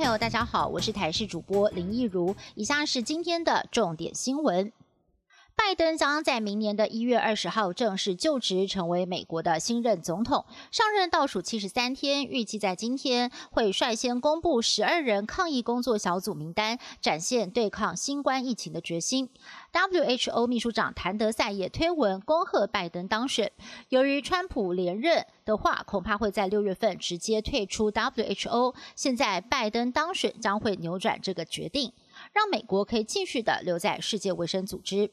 朋友，大家好，我是台视主播林意如，以下是今天的重点新闻。拜登将在明年的一月二十号正式就职，成为美国的新任总统。上任倒数七十三天，预计在今天会率先公布十二人抗疫工作小组名单，展现对抗新冠疫情的决心。WHO 秘书长谭德赛也推文恭贺拜登当选。由于川普连任的话，恐怕会在六月份直接退出 WHO。现在拜登当选将会扭转这个决定，让美国可以继续的留在世界卫生组织。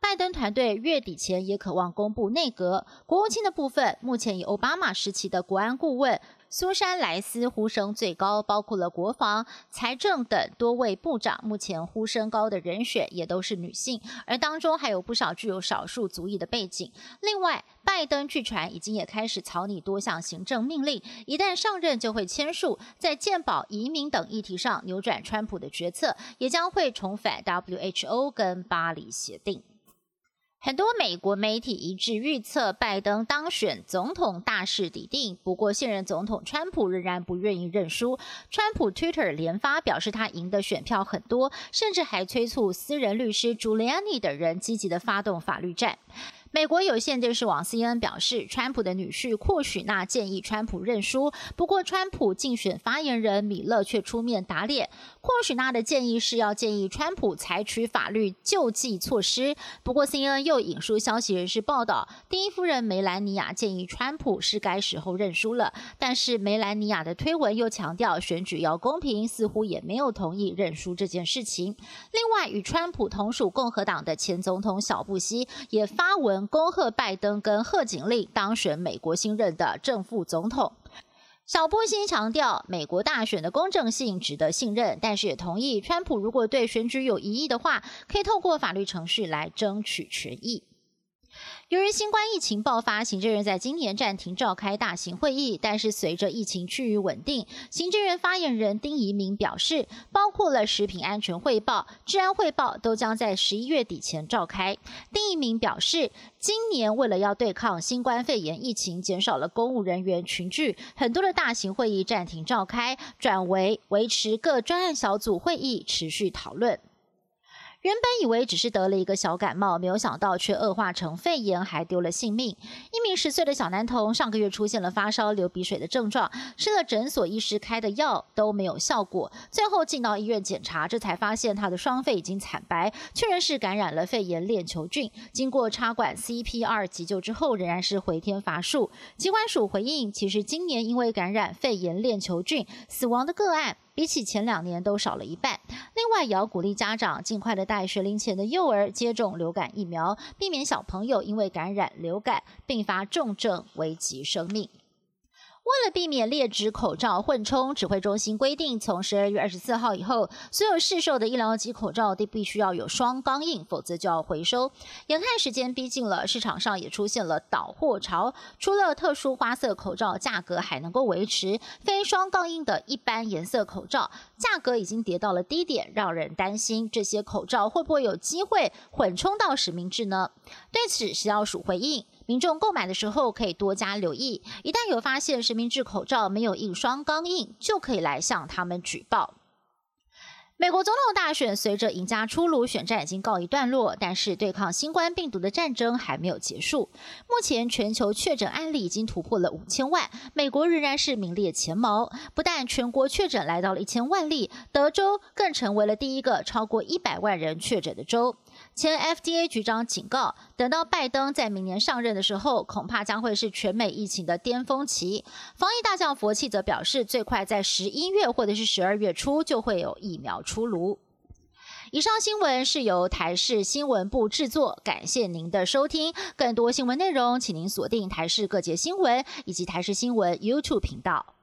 拜登团队月底前也渴望公布内阁国务卿的部分，目前以奥巴马时期的国安顾问苏珊莱斯呼声最高，包括了国防、财政等多位部长。目前呼声高的人选也都是女性，而当中还有不少具有少数族裔的背景。另外，拜登据传已经也开始草拟多项行政命令，一旦上任就会签署，在健保、移民等议题上扭转川普的决策，也将会重返 WHO 跟巴黎协定。很多美国媒体一致预测，拜登当选总统大势已定。不过，现任总统川普仍然不愿意认输。川普 Twitter 连发表示，他赢的选票很多，甚至还催促私人律师 Giuliani 等人积极的发动法律战。美国有线电视网 CNN 表示，川普的女婿库许纳建议川普认输，不过川普竞选发言人米勒却出面打脸。库许纳的建议是要建议川普采取法律救济措施。不过 CNN 又引述消息人士报道，第一夫人梅兰妮亚建议川普是该时候认输了。但是梅兰妮亚的推文又强调选举要公平，似乎也没有同意认输这件事情。另外，与川普同属共和党的前总统小布希也发文。恭贺拜登跟贺锦丽当选美国新任的正副总统。小布希强调，美国大选的公正性值得信任，但是也同意，川普如果对选举有疑义的话，可以透过法律程序来争取权益。由于新冠疫情爆发，行政院在今年暂停召开大型会议。但是随着疫情趋于稳定，行政院发言人丁仪明表示，包括了食品安全汇报、治安汇报，都将在十一月底前召开。丁仪明表示，今年为了要对抗新冠肺炎疫情，减少了公务人员群聚，很多的大型会议暂停召开，转为维持各专案小组会议持续讨论。原本以为只是得了一个小感冒，没有想到却恶化成肺炎，还丢了性命。一名十岁的小男童上个月出现了发烧、流鼻水的症状，吃了诊所医师开的药都没有效果，最后进到医院检查，这才发现他的双肺已经惨白，确认是感染了肺炎链球菌。经过插管 CPR 急救之后，仍然是回天乏术。疾管署回应，其实今年因为感染肺炎链球菌死亡的个案。比起前两年都少了一半。另外，也要鼓励家长尽快的带学龄前的幼儿接种流感疫苗，避免小朋友因为感染流感并发重症，危及生命。为了避免劣质口罩混充，指挥中心规定，从十二月二十四号以后，所有市售的医疗级口罩都必须要有双钢印，否则就要回收。眼看时间逼近了，市场上也出现了倒货潮。除了特殊花色口罩价格还能够维持，非双钢印的一般颜色口罩价格已经跌到了低点，让人担心这些口罩会不会有机会混充到实名制呢？对此，食药署回应。民众购买的时候可以多加留意，一旦有发现实名制口罩没有印双钢印，就可以来向他们举报。美国总统大选随着赢家出炉，选战已经告一段落，但是对抗新冠病毒的战争还没有结束。目前全球确诊案例已经突破了五千万，美国仍然是名列前茅。不但全国确诊来到了一千万例，德州更成为了第一个超过一百万人确诊的州。前 FDA 局长警告，等到拜登在明年上任的时候，恐怕将会是全美疫情的巅峰期。防疫大将佛气则表示，最快在十一月或者是十二月初就会有疫苗出炉。以上新闻是由台视新闻部制作，感谢您的收听。更多新闻内容，请您锁定台视各界新闻以及台视新闻 YouTube 频道。